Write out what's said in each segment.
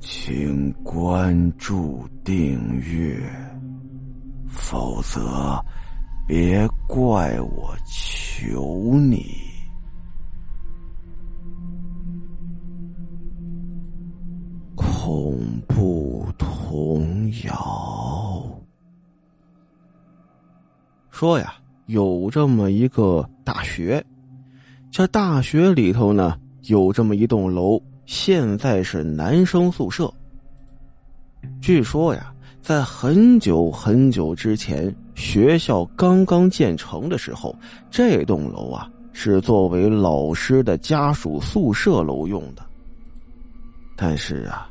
请关注订阅，否则别怪我求你。恐怖童谣说呀，有这么一个大学，这大学里头呢，有这么一栋楼。现在是男生宿舍。据说呀，在很久很久之前，学校刚刚建成的时候，这栋楼啊是作为老师的家属宿舍楼用的。但是啊，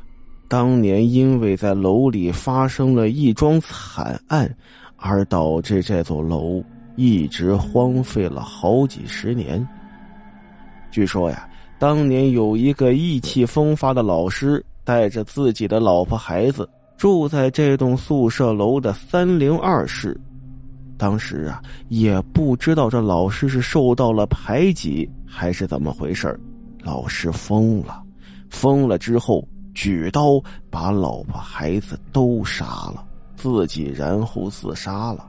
当年因为在楼里发生了一桩惨案，而导致这座楼一直荒废了好几十年。据说呀。当年有一个意气风发的老师，带着自己的老婆孩子住在这栋宿舍楼的三零二室。当时啊，也不知道这老师是受到了排挤还是怎么回事老师疯了，疯了之后举刀把老婆孩子都杀了，自己然后自杀了。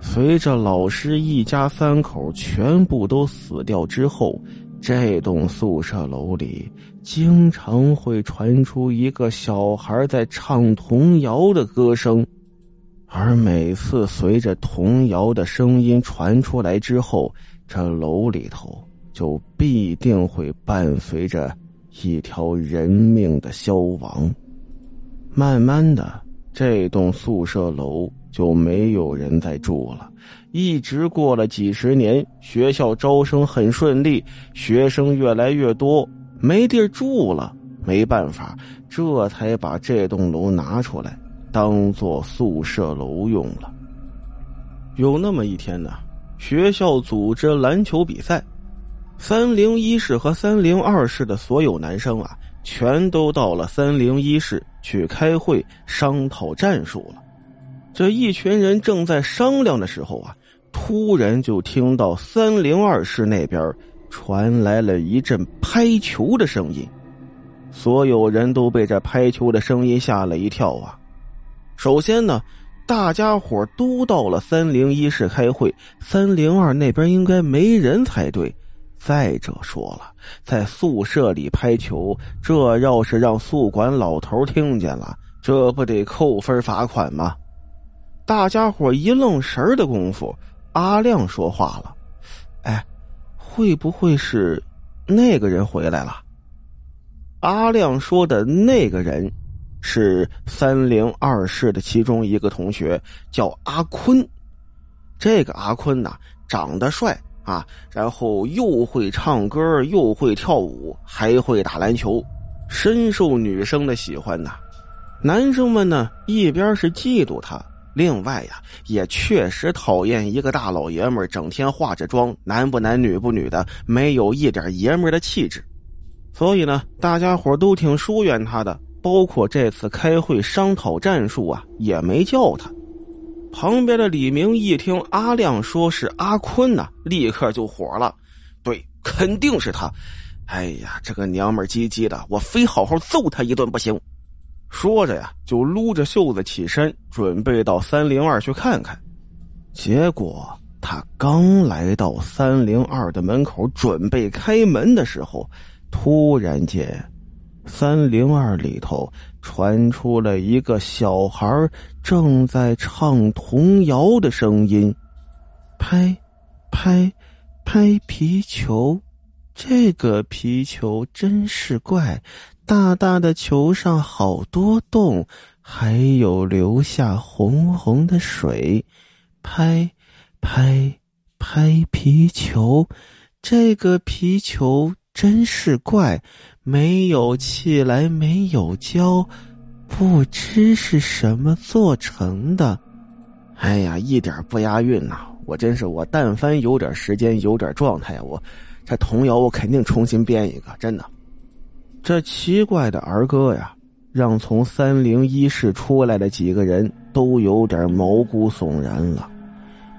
随着老师一家三口全部都死掉之后。这栋宿舍楼里经常会传出一个小孩在唱童谣的歌声，而每次随着童谣的声音传出来之后，这楼里头就必定会伴随着一条人命的消亡。慢慢的，这栋宿舍楼就没有人再住了。一直过了几十年，学校招生很顺利，学生越来越多，没地儿住了，没办法，这才把这栋楼拿出来当做宿舍楼用了。有那么一天呢，学校组织篮球比赛，三零一室和三零二室的所有男生啊，全都到了三零一室去开会商讨战术了。这一群人正在商量的时候啊。突然就听到三零二室那边传来了一阵拍球的声音，所有人都被这拍球的声音吓了一跳啊！首先呢，大家伙都到了三零一室开会，三零二那边应该没人才对。再者说了，在宿舍里拍球，这要是让宿管老头听见了，这不得扣分罚款吗？大家伙一愣神的功夫。阿亮说话了：“哎，会不会是那个人回来了？”阿亮说的那个人是三零二室的其中一个同学，叫阿坤。这个阿坤呐，长得帅啊，然后又会唱歌，又会跳舞，还会打篮球，深受女生的喜欢呐。男生们呢，一边是嫉妒他。另外呀，也确实讨厌一个大老爷们整天化着妆，男不男女不女的，没有一点爷们的气质。所以呢，大家伙都挺疏远他的，包括这次开会商讨战术啊，也没叫他。旁边的李明一听阿亮说是阿坤呢，立刻就火了：“对，肯定是他！哎呀，这个娘们唧唧的，我非好好揍他一顿不行。”说着呀，就撸着袖子起身，准备到三零二去看看。结果他刚来到三零二的门口，准备开门的时候，突然间，三零二里头传出了一个小孩正在唱童谣的声音：“拍，拍，拍皮球，这个皮球真是怪。”大大的球上好多洞，还有留下红红的水。拍，拍，拍皮球，这个皮球真是怪，没有气来，没有胶，不知是什么做成的。哎呀，一点不押韵呐！我真是我，但凡有点时间，有点状态，我这童谣我肯定重新编一个，真的。这奇怪的儿歌呀，让从三零一室出来的几个人都有点毛骨悚然了。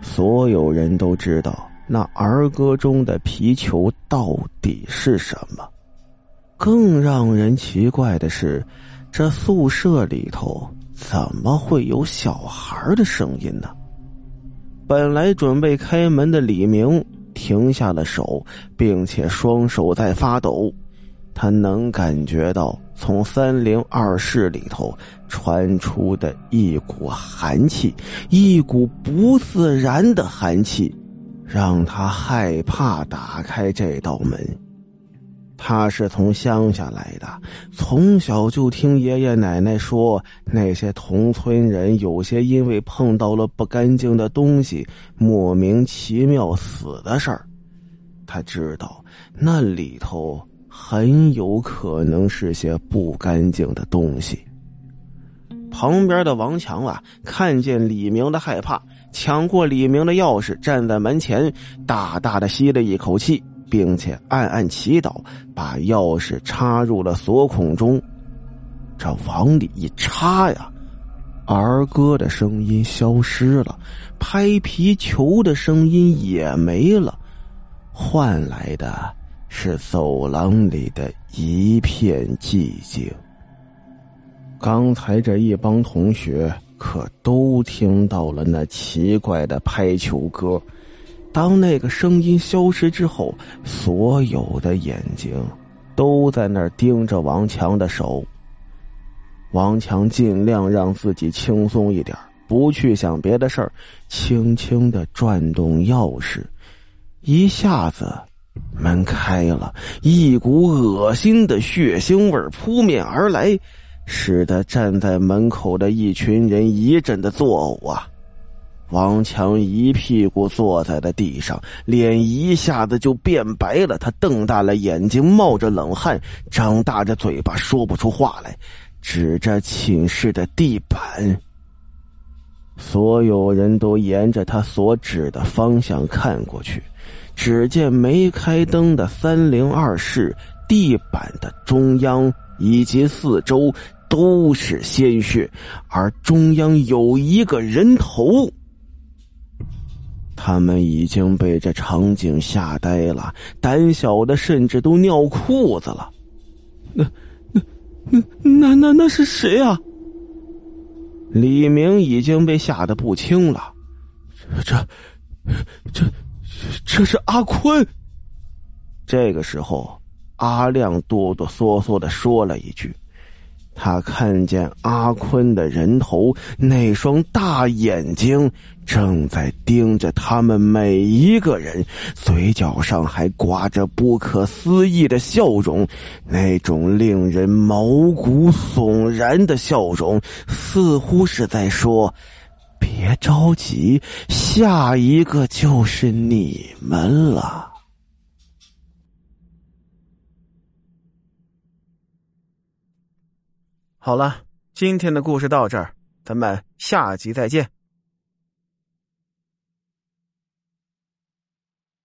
所有人都知道那儿歌中的皮球到底是什么。更让人奇怪的是，这宿舍里头怎么会有小孩的声音呢？本来准备开门的李明停下了手，并且双手在发抖。他能感觉到从三零二室里头传出的一股寒气，一股不自然的寒气，让他害怕打开这道门。他是从乡下来的，从小就听爷爷奶奶说那些同村人有些因为碰到了不干净的东西，莫名其妙死的事儿。他知道那里头很有可能是些不干净的东西。旁边的王强啊，看见李明的害怕，抢过李明的钥匙，站在门前，大大的吸了一口气。并且暗暗祈祷，把钥匙插入了锁孔中。这往里一插呀，儿歌的声音消失了，拍皮球的声音也没了，换来的是走廊里的一片寂静。刚才这一帮同学可都听到了那奇怪的拍球歌。当那个声音消失之后，所有的眼睛都在那儿盯着王强的手。王强尽量让自己轻松一点，不去想别的事儿，轻轻的转动钥匙，一下子门开了，一股恶心的血腥味扑面而来，使得站在门口的一群人一阵的作呕啊！王强一屁股坐在了地上，脸一下子就变白了。他瞪大了眼睛，冒着冷汗，张大着嘴巴，说不出话来，指着寝室的地板。所有人都沿着他所指的方向看过去，只见没开灯的三零二室地板的中央以及四周都是鲜血，而中央有一个人头。他们已经被这场景吓呆了，胆小的甚至都尿裤子了。那、那、那、那、那那是谁啊？李明已经被吓得不轻了。这、这、这是阿坤。这个时候，阿亮哆哆嗦嗦的说了一句。他看见阿坤的人头，那双大眼睛正在盯着他们每一个人，嘴角上还挂着不可思议的笑容，那种令人毛骨悚然的笑容，似乎是在说：“别着急，下一个就是你们了。”好了，今天的故事到这儿，咱们下集再见。